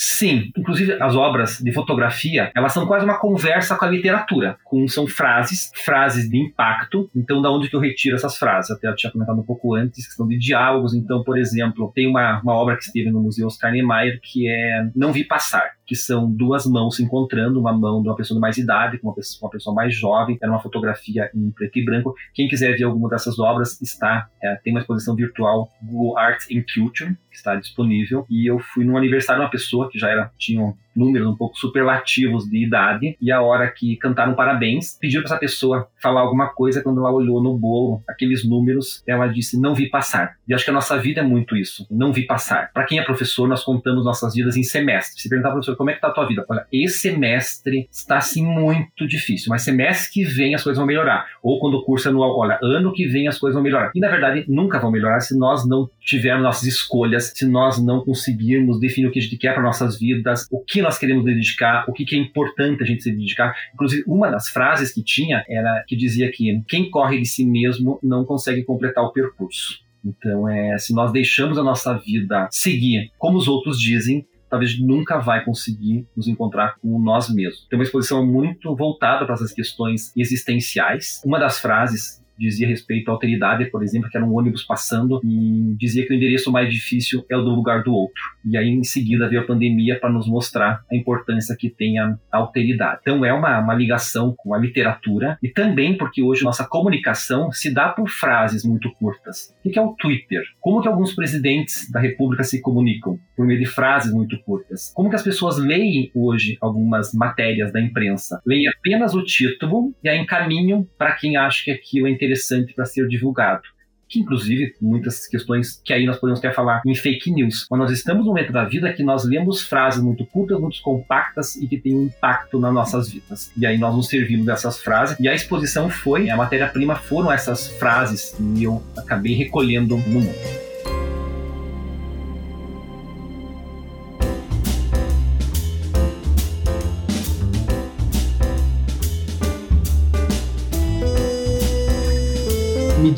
A: Sim, inclusive as obras de fotografia, elas são quase uma conversa com a literatura, com são frases, frases de impacto. Então, da onde que eu retiro essas frases? Até eu tinha comentado um pouco antes, questão de diálogos. Então, por exemplo, tem uma, uma obra que esteve no Museu Oscar Niemeyer que é Não Vi Passar que são duas mãos se encontrando, uma mão de uma pessoa de mais idade com uma pessoa, uma pessoa mais jovem, era uma fotografia em preto e branco. Quem quiser ver alguma dessas obras, está é, tem uma exposição virtual Google Arts and Culture, que está disponível, e eu fui num aniversário de uma pessoa que já era, tinha números um pouco superlativos de idade, e a hora que cantaram parabéns, pediu para essa pessoa falar alguma coisa, quando ela olhou no bolo, aqueles números, ela disse, não vi passar. E acho que a nossa vida é muito isso, não vi passar. Para quem é professor, nós contamos nossas vidas em semestre. Se perguntar para professor, como é que tá a tua vida? Olha, esse semestre está assim muito difícil, mas semestre que vem as coisas vão melhorar. Ou quando o curso é anual, olha, ano que vem as coisas vão melhorar. E na verdade, nunca vão melhorar se nós não tivermos nossas escolhas, se nós não conseguirmos definir o que a gente quer para nossas vidas, o que nós queremos dedicar, o que, que é importante a gente se dedicar. Inclusive, uma das frases que tinha era que dizia que quem corre de si mesmo não consegue completar o percurso. Então, é, se nós deixamos a nossa vida seguir como os outros dizem, talvez nunca vai conseguir nos encontrar com nós mesmos. Tem uma exposição muito voltada para essas questões existenciais. Uma das frases dizia respeito à alteridade, por exemplo, que era um ônibus passando e dizia que o endereço mais difícil é o do lugar do outro. E aí, em seguida, veio a pandemia para nos mostrar a importância que tem a alteridade. Então, é uma, uma ligação com a literatura e também porque hoje nossa comunicação se dá por frases muito curtas. O que é o Twitter? Como que alguns presidentes da República se comunicam? Por meio de frases muito curtas. Como que as pessoas leem hoje algumas matérias da imprensa? Leem apenas o título e aí encaminham para quem acha que aquilo é interessante interessante para ser divulgado. Que, inclusive, muitas questões que aí nós podemos até falar em fake news. Mas nós estamos num momento da vida que nós lemos frases muito curtas, muito compactas e que têm um impacto nas nossas vidas. E aí nós nos servimos dessas frases. E a exposição foi, a matéria-prima foram essas frases e eu acabei recolhendo no mundo.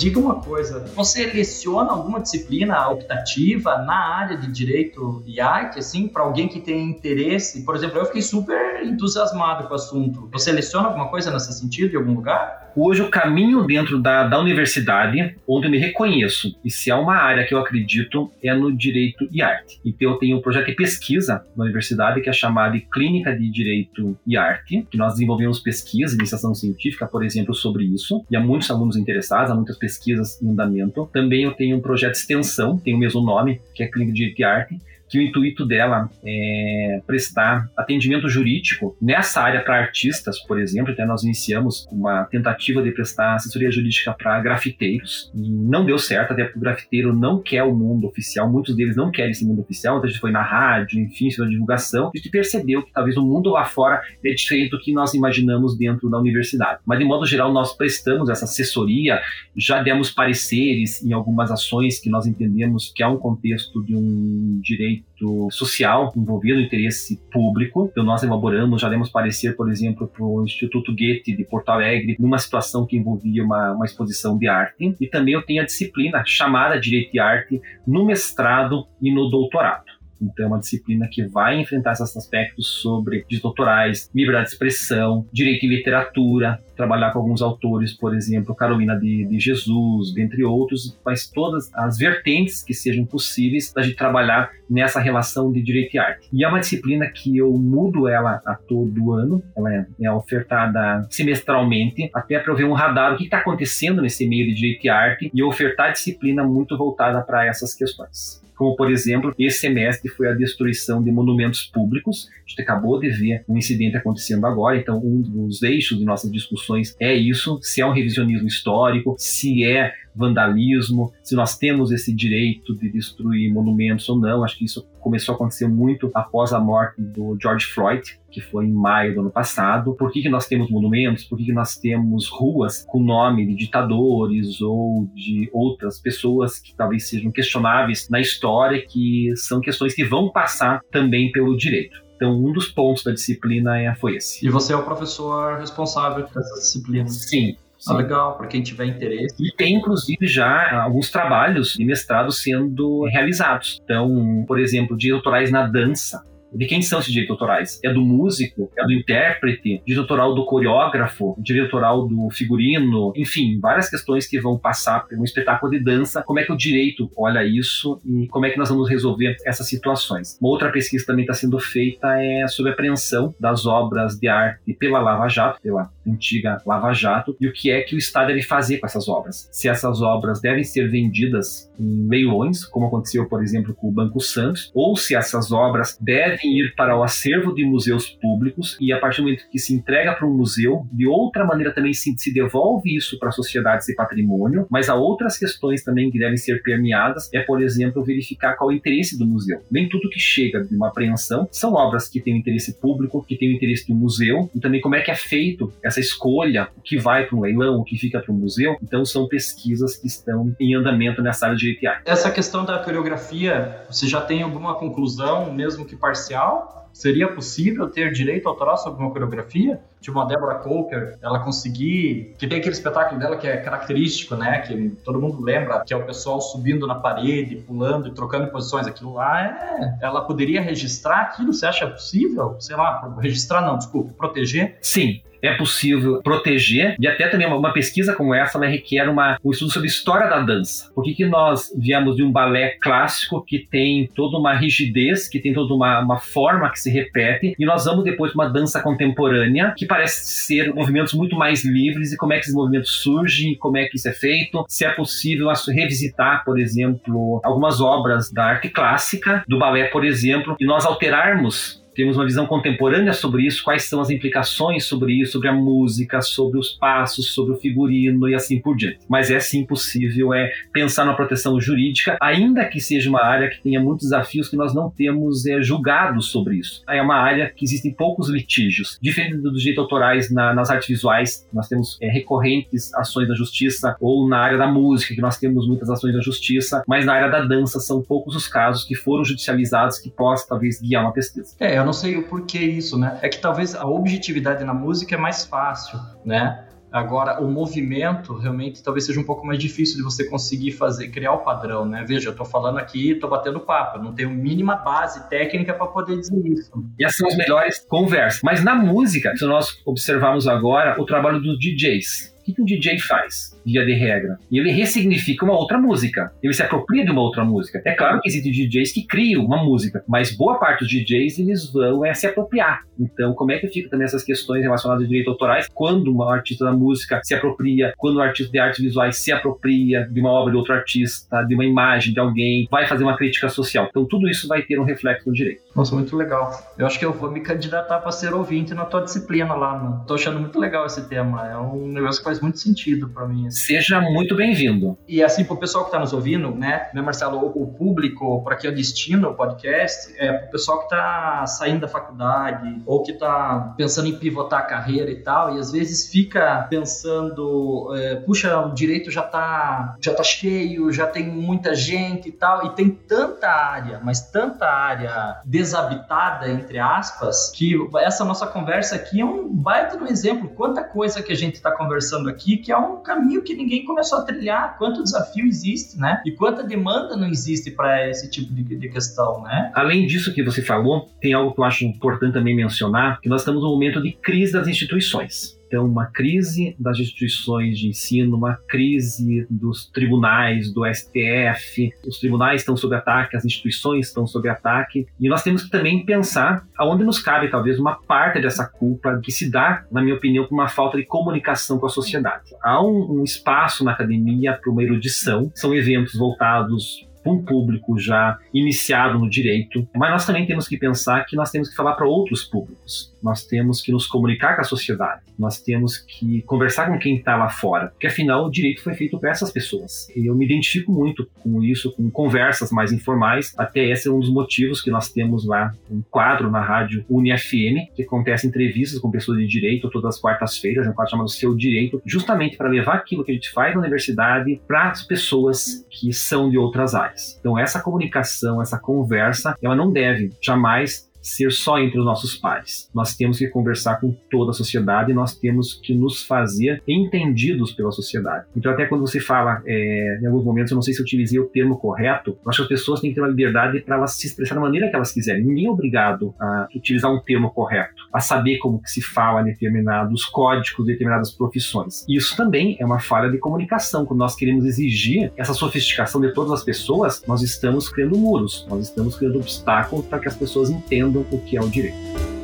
C: Diga uma coisa, você leciona alguma disciplina optativa na área de direito e arte, assim, para alguém que tem interesse? Por exemplo, eu fiquei super entusiasmado com o assunto. Você leciona alguma coisa nesse sentido em algum lugar?
A: Hoje, o caminho dentro da, da universidade, onde eu me reconheço, e se há uma área que eu acredito, é no direito e arte. Então, eu tenho um projeto de pesquisa na universidade que é chamado Clínica de Direito e Arte, que nós desenvolvemos pesquisa, iniciação científica, por exemplo, sobre isso, e há muitos alunos interessados, há muitas pesquisas em andamento. Também eu tenho um projeto de extensão, tem o mesmo nome, que é Clínica de Arte, que o intuito dela é prestar atendimento jurídico nessa área para artistas, por exemplo. Até nós iniciamos uma tentativa de prestar assessoria jurídica para grafiteiros. E não deu certo, até porque o grafiteiro não quer o mundo oficial, muitos deles não querem esse mundo oficial. Então a gente foi na rádio, enfim, na divulgação. A gente percebeu que talvez o mundo lá fora é diferente do que nós imaginamos dentro da universidade. Mas de modo geral, nós prestamos essa assessoria, já demos pareceres em algumas ações que nós entendemos que há um contexto de um direito direito social envolvido, interesse público. Então, nós elaboramos, já demos parecer, por exemplo, para o Instituto Goethe de Porto Alegre, numa situação que envolvia uma, uma exposição de arte. E também eu tenho a disciplina chamada Direito e Arte no mestrado e no doutorado. Então, é uma disciplina que vai enfrentar esses aspectos sobre direitos liberdade de expressão, direito e literatura, trabalhar com alguns autores, por exemplo, Carolina de, de Jesus, dentre outros, mas todas as vertentes que sejam possíveis da gente trabalhar nessa relação de direito e arte. E é uma disciplina que eu mudo ela a todo ano, ela é, é ofertada semestralmente, até para eu ver um radar, o que está acontecendo nesse meio de direito e arte, e ofertar disciplina muito voltada para essas questões como por exemplo, esse semestre foi a destruição de monumentos públicos. A gente acabou de ver um incidente acontecendo agora, então um dos eixos de nossas discussões é isso, se é um revisionismo histórico, se é vandalismo, se nós temos esse direito de destruir monumentos ou não. Acho que isso começou a acontecer muito após a morte do George Floyd, que foi em maio do ano passado. Por que, que nós temos monumentos? Por que, que nós temos ruas com nome de ditadores ou de outras pessoas que talvez sejam questionáveis na história, que são questões que vão passar também pelo direito. Então, um dos pontos da disciplina é, foi esse.
C: E você é o professor responsável por essa disciplina?
A: Sim,
C: ah, legal, para quem tiver interesse.
A: E tem, inclusive, já alguns trabalhos de mestrado sendo realizados. Então, por exemplo, de autorais na dança. De quem são esses direitos autorais? É do músico, é do intérprete, direito autoral do coreógrafo, direito autoral do figurino, enfim, várias questões que vão passar por um espetáculo de dança. Como é que o direito olha isso e como é que nós vamos resolver essas situações? Uma outra pesquisa também está sendo feita é sobre a apreensão das obras de arte pela Lava Jato, pela antiga Lava Jato, e o que é que o Estado deve fazer com essas obras. Se essas obras devem ser vendidas em leilões, como aconteceu, por exemplo, com o Banco Santos, ou se essas obras devem ir para o acervo de museus públicos e a partir do momento que se entrega para um museu, de outra maneira também se, se devolve isso para a sociedade esse patrimônio, mas há outras questões também que devem ser permeadas, é, por exemplo, verificar qual é o interesse do museu. Nem tudo que chega de uma apreensão são obras que têm interesse público, que têm interesse do museu, e também como é que é feito essa escolha, o que vai para um leilão, o que fica para o museu. Então, são pesquisas que estão em andamento nessa área de direito
C: Essa questão da coreografia, você já tem alguma conclusão, mesmo que parcial? seria possível ter direito autoral sobre uma coreografia? Tipo uma Deborah Coker, ela conseguir. Que tem aquele espetáculo dela que é característico, né? Que todo mundo lembra, que é o pessoal subindo na parede, pulando e trocando posições. Aquilo lá é. Ela poderia registrar aquilo? Você acha possível? Sei lá, registrar não, desculpa, proteger?
A: Sim, é possível proteger, e até também uma, pesquisa como essa requer uma, um estudo sobre história da dança. Por que, que nós viemos de um balé clássico que tem toda uma rigidez, que tem toda uma, uma forma que se repete, e nós vamos depois para uma dança contemporânea que parece ser movimentos muito mais livres, e como é que esses movimentos surgem, como é que isso é feito, se é possível revisitar, por exemplo, algumas obras da arte clássica, do balé, por exemplo, e nós alterarmos temos uma visão contemporânea sobre isso, quais são as implicações sobre isso, sobre a música, sobre os passos, sobre o figurino e assim por diante. Mas é sim possível é pensar na proteção jurídica, ainda que seja uma área que tenha muitos desafios que nós não temos é, julgado sobre isso. É uma área que existem poucos litígios. Diferente dos direitos autorais na, nas artes visuais, nós temos é, recorrentes ações da justiça, ou na área da música, que nós temos muitas ações da justiça, mas na área da dança são poucos os casos que foram judicializados que possa talvez guiar uma pesquisa.
C: É, eu não sei o porquê isso, né? É que talvez a objetividade na música é mais fácil, né? Agora, o movimento realmente talvez seja um pouco mais difícil de você conseguir fazer, criar o padrão, né? Veja, eu tô falando aqui, tô batendo papo, não tenho mínima base técnica para poder dizer isso.
A: E essas são as melhores conversas. Mas na música, se nós observarmos agora o trabalho dos DJs, o que, que um DJ faz? Via de regra. E ele ressignifica uma outra música. Ele se apropria de uma outra música. É claro que existem DJs que criam uma música, mas boa parte dos DJs eles vão é se apropriar. Então, como é que fica também essas questões relacionadas a direitos autorais quando um artista da música se apropria, quando um artista de artes visuais se apropria de uma obra de outro artista, de uma imagem de alguém, vai fazer uma crítica social. Então, tudo isso vai ter um reflexo no direito.
C: Nossa, muito legal. Eu acho que eu vou me candidatar para ser ouvinte na tua disciplina lá. Né? Tô achando muito legal esse tema. É um negócio que faz muito sentido para mim.
A: Assim. Seja muito bem-vindo.
C: E assim, pro pessoal que tá nos ouvindo, né, né Marcelo, o, o público, para que eu destino o podcast, é pro pessoal que tá saindo da faculdade ou que tá pensando em pivotar a carreira e tal, e às vezes fica pensando, é, puxa, o direito já tá, já tá cheio, já tem muita gente e tal, e tem tanta área, mas tanta área desabitada, entre aspas, que essa nossa conversa aqui é um baita no exemplo. Quanta coisa que a gente está conversando aqui que é um caminho que ninguém começou a trilhar, quanto desafio existe, né? E quanta demanda não existe para esse tipo de, de, questão, né?
A: Além disso que você falou, tem algo que eu acho importante também mencionar, que nós estamos num momento de crise das instituições. Então, uma crise das instituições de ensino, uma crise dos tribunais, do STF. Os tribunais estão sob ataque, as instituições estão sob ataque. E nós temos que também pensar aonde nos cabe, talvez, uma parte dessa culpa que se dá, na minha opinião, por uma falta de comunicação com a sociedade. Há um, um espaço na academia para uma erudição, são eventos voltados um público já iniciado no direito, mas nós também temos que pensar que nós temos que falar para outros públicos. Nós temos que nos comunicar com a sociedade. Nós temos que conversar com quem está lá fora, porque afinal o direito foi feito para essas pessoas. E eu me identifico muito com isso, com conversas mais informais. Até esse é um dos motivos que nós temos lá um quadro na rádio UniFM, que acontece entrevistas com pessoas de direito todas as quartas-feiras, um quadro chamado Seu Direito, justamente para levar aquilo que a gente faz na universidade para as pessoas que são de outras áreas. Então essa comunicação, essa conversa, ela não deve jamais ser só entre os nossos pares. Nós temos que conversar com toda a sociedade nós temos que nos fazer entendidos pela sociedade. Então, até quando você fala, é, em alguns momentos, eu não sei se eu utilizei o termo correto, eu acho que as pessoas têm que ter uma liberdade para elas se expressar da maneira que elas quiserem. Ninguém é obrigado a utilizar um termo correto, a saber como que se fala determinados códigos, determinadas profissões. Isso também é uma falha de comunicação. Quando nós queremos exigir essa sofisticação de todas as pessoas, nós estamos criando muros, nós estamos criando obstáculos para que as pessoas entendam o que é o direito.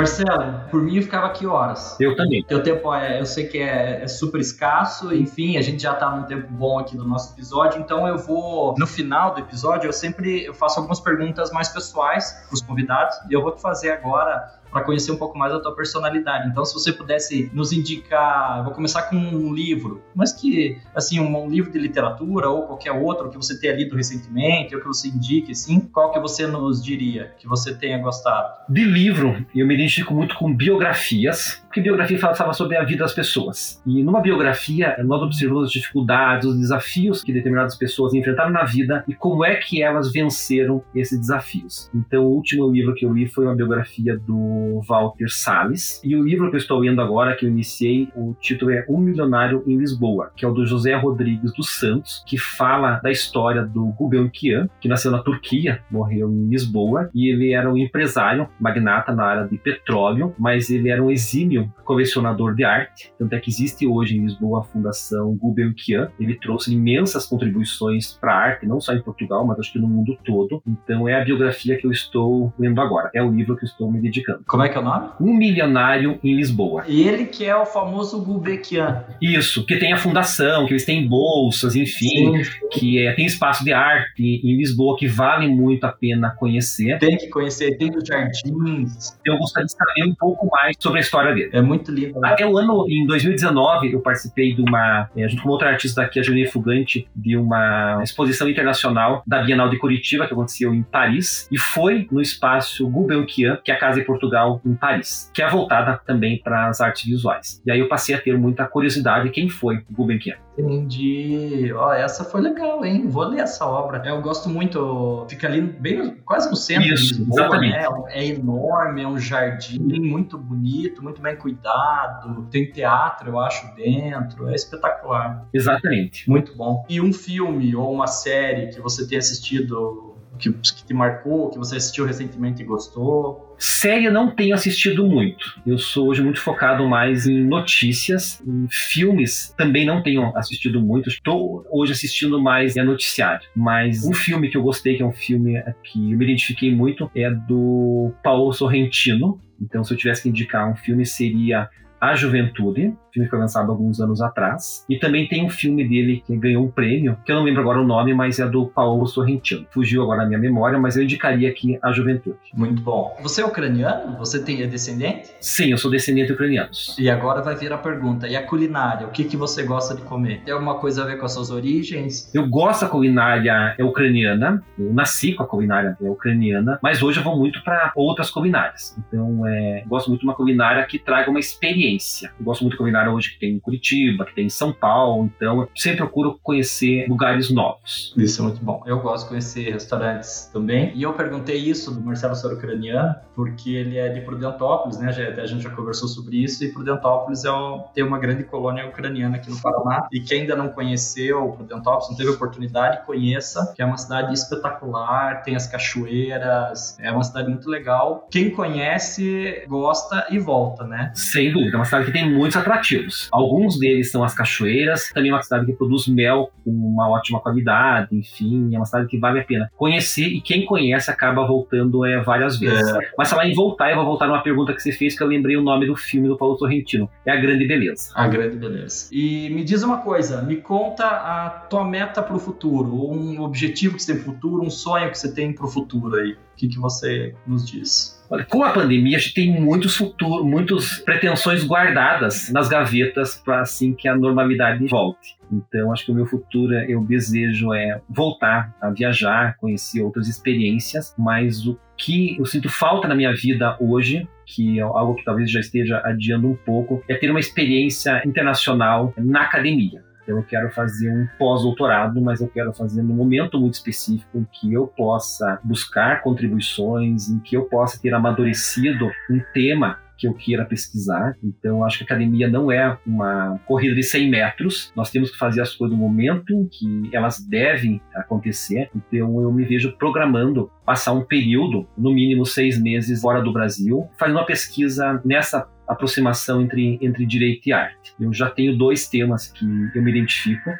C: Marcelo, por mim eu ficava aqui horas.
A: Eu também.
C: Teu tempo é, eu sei que é, é, super escasso, enfim, a gente já tá num tempo bom aqui do nosso episódio, então eu vou, no final do episódio, eu sempre eu faço algumas perguntas mais pessoais pros convidados, e eu vou te fazer agora para conhecer um pouco mais a tua personalidade. Então, se você pudesse nos indicar, vou começar com um livro, mas que, assim, um, livro de literatura ou qualquer outro que você tenha lido recentemente, ou que você indique, assim, qual que você nos diria que você tenha gostado?
A: De livro, eu me identifico muito com biografias, porque biografia fala sobre a vida das pessoas. E numa biografia, nós observamos as dificuldades, os desafios que determinadas pessoas enfrentaram na vida e como é que elas venceram esses desafios. Então, o último livro que eu li foi uma biografia do Walter Salles. E o livro que eu estou lendo agora, que eu iniciei, o título é Um Milionário em Lisboa, que é o do José Rodrigues dos Santos, que fala da história do Gulbenkian, que nasceu na Turquia, morreu em Lisboa, e ele era um empresário, magnata na área de petróleo, mas ele era um exímio colecionador de arte, tanto é que existe hoje em Lisboa a Fundação Gulbenkian. Ele trouxe imensas contribuições para a arte, não só em Portugal, mas acho que no mundo todo. Então é a biografia que eu estou lendo agora, é o livro que eu estou me dedicando.
C: Como é que é o nome?
A: Um Milionário em Lisboa.
C: Ele que é o famoso Gulbenkian.
A: Isso, que tem a fundação, que eles têm bolsas, enfim, Sim. que é, tem espaço de arte em Lisboa que vale muito a pena conhecer.
C: Tem que conhecer, tem os jardins.
A: Eu gostaria de saber um pouco mais sobre a história dele.
C: É muito lindo. Né?
A: Até o ano, em 2019, eu participei de uma, é, junto com outra artista daqui, a Julie Fugante, de uma exposição internacional da Bienal de Curitiba, que aconteceu em Paris, e foi no espaço Gulbenkian, que é a Casa de Portugal em Paris, que é voltada também para as artes visuais. E aí eu passei a ter muita curiosidade quem foi Gulbenkian.
C: Entendi. Ó, essa foi legal, hein? Vou ler essa obra. Eu gosto muito. Fica ali bem quase no centro
A: Isso,
C: de Lisboa,
A: exatamente.
C: né? É enorme, é um jardim muito bonito, muito bem cuidado. Tem teatro, eu acho, dentro. É espetacular.
A: Exatamente.
C: Muito bom. E um filme ou uma série que você tenha assistido que, que te marcou, que você assistiu recentemente e gostou?
A: Série eu não tenho assistido muito. Eu sou hoje muito focado mais em notícias. Em filmes também não tenho assistido muito. Estou hoje assistindo mais é noticiário. Mas um filme que eu gostei, que é um filme que eu me identifiquei muito, é do Paulo Sorrentino. Então, se eu tivesse que indicar um filme, seria A Juventude, filme que foi lançado alguns anos atrás. E também tem um filme dele que ganhou um prêmio, que eu não lembro agora o nome, mas é do Paulo Sorrentino. Fugiu agora na minha memória, mas eu indicaria aqui A Juventude.
C: Muito bom. Você é ucraniano? Você tem, é descendente?
A: Sim, eu sou descendente de ucranianos.
C: E agora vai vir a pergunta: e a culinária? O que, que você gosta de comer? Tem alguma coisa a ver com as suas origens?
A: Eu gosto da culinária ucraniana, eu nasci com a culinária ucraniana, mas hoje eu vou muito para outras culinárias. Então, é, gosto muito de uma culinária que traga uma experiência. Eu gosto muito da culinária hoje que tem em Curitiba, que tem em São Paulo, então eu sempre procuro conhecer lugares novos.
C: Isso é muito bom. Eu gosto de conhecer restaurantes também. E eu perguntei isso do Marcelo Soro ucraniano, porque ele é de Prudentópolis, né? Já, a gente já conversou sobre isso, e Prudentópolis é um, tem uma grande colônia ucraniana aqui no Paraná. E quem ainda não conheceu Prudentópolis, não teve oportunidade, conheça, que é uma cidade espetacular, tem as cachoeiras, é uma cidade muito legal. Quem conhece, gosta e volta, né?
A: Sem dúvida, uma cidade que tem muitos atrativos. Alguns deles são as cachoeiras, também é uma cidade que produz mel com uma ótima qualidade, enfim, é uma cidade que vale a pena conhecer e quem conhece acaba voltando é, várias vezes.
C: É.
A: Mas falar em voltar, eu vou voltar numa pergunta que você fez que eu lembrei o nome do filme do Paulo Sorrentino. É A Grande Beleza.
C: A grande beleza. E me diz uma coisa, me conta a tua meta pro futuro, ou um objetivo que você tem pro futuro, um sonho que você tem pro futuro aí. O que, que você nos diz?
A: Olha, com a pandemia, a gente tem muitos futuros, muitas pretensões guardadas nas gavetas para assim que a normalidade volte. Então, acho que o meu futuro, eu desejo é voltar a viajar, conhecer outras experiências, mas o que eu sinto falta na minha vida hoje, que é algo que talvez já esteja adiando um pouco, é ter uma experiência internacional na academia. Eu quero fazer um pós-doutorado, mas eu quero fazer num momento muito específico em que eu possa buscar contribuições, em que eu possa ter amadurecido um tema que eu queira pesquisar. Então, acho que a academia não é uma corrida de 100 metros. Nós temos que fazer as coisas no momento em que elas devem acontecer. Então, eu me vejo programando passar um período, no mínimo seis meses, fora do Brasil, fazendo uma pesquisa nessa aproximação entre, entre direito e arte. Eu já tenho dois temas que eu me identifico.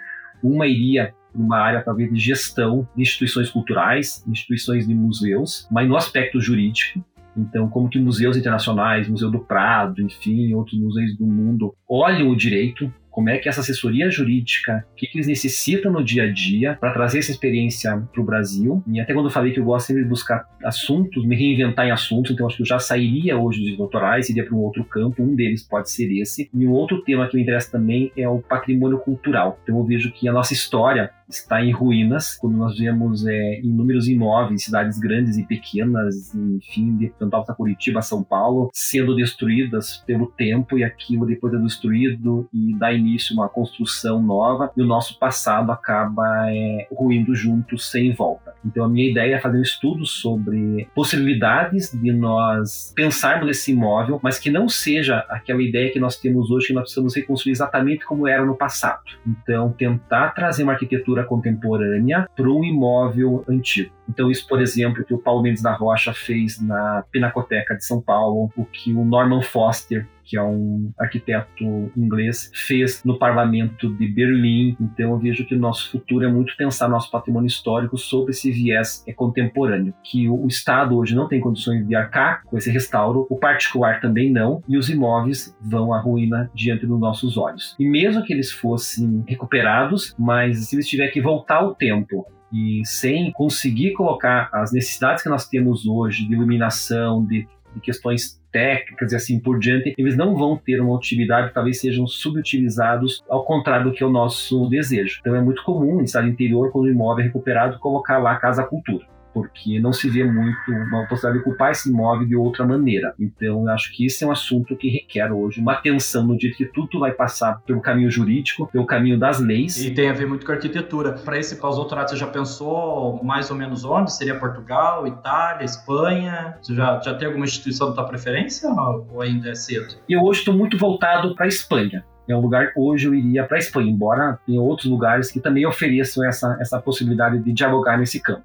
A: Uma iria numa área talvez de gestão de instituições culturais, instituições de museus, mas no aspecto jurídico. Então, como que museus internacionais, Museu do Prado, enfim, outros museus do mundo olham o direito, como é que essa assessoria jurídica, o que, que eles necessitam no dia a dia para trazer essa experiência para o Brasil. E até quando eu falei que eu gosto sempre de buscar assuntos, me reinventar em assuntos, então acho que eu já sairia hoje dos doutorais, iria para um outro campo, um deles pode ser esse. E um outro tema que me interessa também é o patrimônio cultural. Então eu vejo que a nossa história está em ruínas, quando nós vemos é, inúmeros imóveis, cidades grandes e pequenas, enfim, de Pantalta, Curitiba, São Paulo, sendo destruídas pelo tempo e aquilo depois é destruído e dá início uma construção nova e o nosso passado acaba é, ruindo junto sem volta. Então a minha ideia é fazer um estudo sobre possibilidades de nós pensarmos nesse imóvel, mas que não seja aquela ideia que nós temos hoje que nós precisamos reconstruir exatamente como era no passado. Então tentar trazer uma arquitetura contemporânea para um imóvel antigo. Então isso, por exemplo, que o Paulo Mendes da Rocha fez na Pinacoteca de São Paulo, o que o Norman Foster que é um arquiteto inglês, fez no parlamento de Berlim. Então eu vejo que nosso futuro é muito pensar nosso patrimônio histórico sobre esse viés é contemporâneo, que o Estado hoje não tem condições de arcar com esse restauro, o particular também não, e os imóveis vão à ruína diante dos nossos olhos. E mesmo que eles fossem recuperados, mas se eles tiverem que voltar ao tempo e sem conseguir colocar as necessidades que nós temos hoje de iluminação, de, de questões técnicas e assim por diante, eles não vão ter uma utilidade, talvez sejam subutilizados, ao contrário do que é o nosso desejo. Então é muito comum em estado interior, quando o imóvel é recuperado, colocar lá Casa Cultura porque não se vê muito uma possibilidade de ocupar esse imóvel de outra maneira. Então, eu acho que esse é um assunto que requer hoje uma atenção no dia que tudo vai passar pelo caminho jurídico, pelo caminho das leis.
C: E tem a ver muito com a arquitetura. Para esse pós-doutorado, você já pensou mais ou menos onde? Seria Portugal, Itália, Espanha? Você já, já tem alguma instituição da tua preferência ou ainda é cedo?
A: Eu hoje estou muito voltado para a Espanha é um lugar hoje eu iria para a Espanha, embora tenha outros lugares que também ofereçam essa, essa possibilidade de dialogar nesse campo.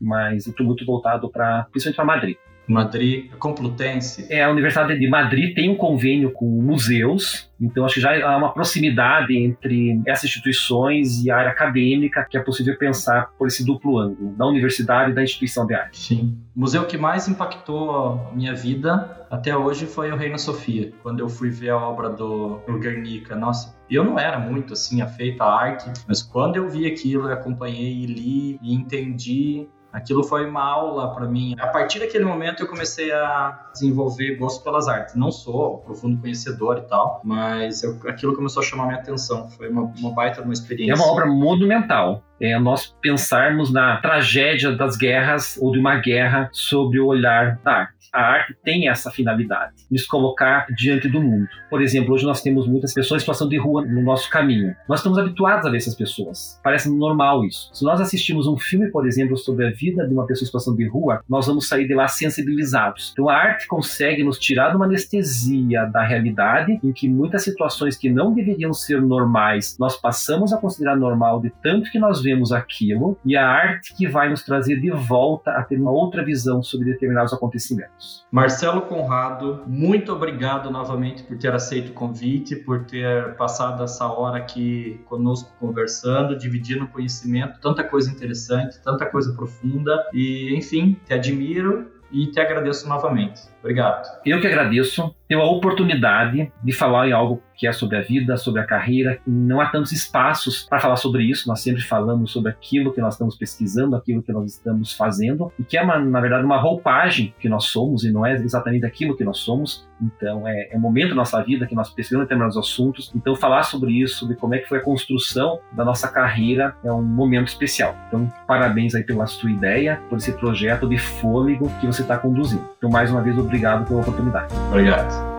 A: Mas eu estou muito voltado para, principalmente para Madrid.
C: Madrid, Complutense.
A: É, a Universidade de Madrid tem um convênio com museus, então acho que já há uma proximidade entre essas instituições e a área acadêmica que é possível pensar por esse duplo ângulo, da universidade e da instituição de arte.
C: Sim. O museu que mais impactou a minha vida até hoje foi o Reina Sofia, quando eu fui ver a obra do, do Guernica. Nossa, eu não era muito assim afeito à arte, mas quando eu vi aquilo, eu acompanhei e li e entendi Aquilo foi uma aula para mim. A partir daquele momento eu comecei a desenvolver gosto pelas artes. Não sou profundo conhecedor e tal, mas eu, aquilo começou a chamar minha atenção. Foi uma, uma baita de uma experiência.
A: É uma obra monumental é nós pensarmos na tragédia das guerras ou de uma guerra sobre o olhar da arte. A arte tem essa finalidade, nos colocar diante do mundo. Por exemplo, hoje nós temos muitas pessoas em situação de rua no nosso caminho. Nós estamos habituados a ver essas pessoas. Parece normal isso. Se nós assistimos um filme, por exemplo, sobre a vida de uma pessoa em situação de rua, nós vamos sair de lá sensibilizados. Então a arte consegue nos tirar de uma anestesia da realidade, em que muitas situações que não deveriam ser normais, nós passamos a considerar normal de tanto que nós vemos vemos aquilo e a arte que vai nos trazer de volta a ter uma outra visão sobre determinados acontecimentos.
C: Marcelo Conrado, muito obrigado novamente por ter aceito o convite, por ter passado essa hora aqui conosco conversando, dividindo conhecimento, tanta coisa interessante, tanta coisa profunda e, enfim, te admiro e te agradeço novamente. Obrigado.
A: Eu que agradeço ter a oportunidade de falar em algo que é sobre a vida, sobre a carreira. Não há tantos espaços para falar sobre isso. Nós sempre falamos sobre aquilo que nós estamos pesquisando, aquilo que nós estamos fazendo, e que é, uma, na verdade, uma roupagem que nós somos e não é exatamente aquilo que nós somos. Então, é, é um momento da nossa vida que nós pesquisamos determinados assuntos. Então, falar sobre isso, sobre como é que foi a construção da nossa carreira, é um momento especial. Então, parabéns aí pela sua ideia, por esse projeto de fôlego que você está conduzindo. Então, mais uma vez, obrigado pela oportunidade.
C: Obrigado.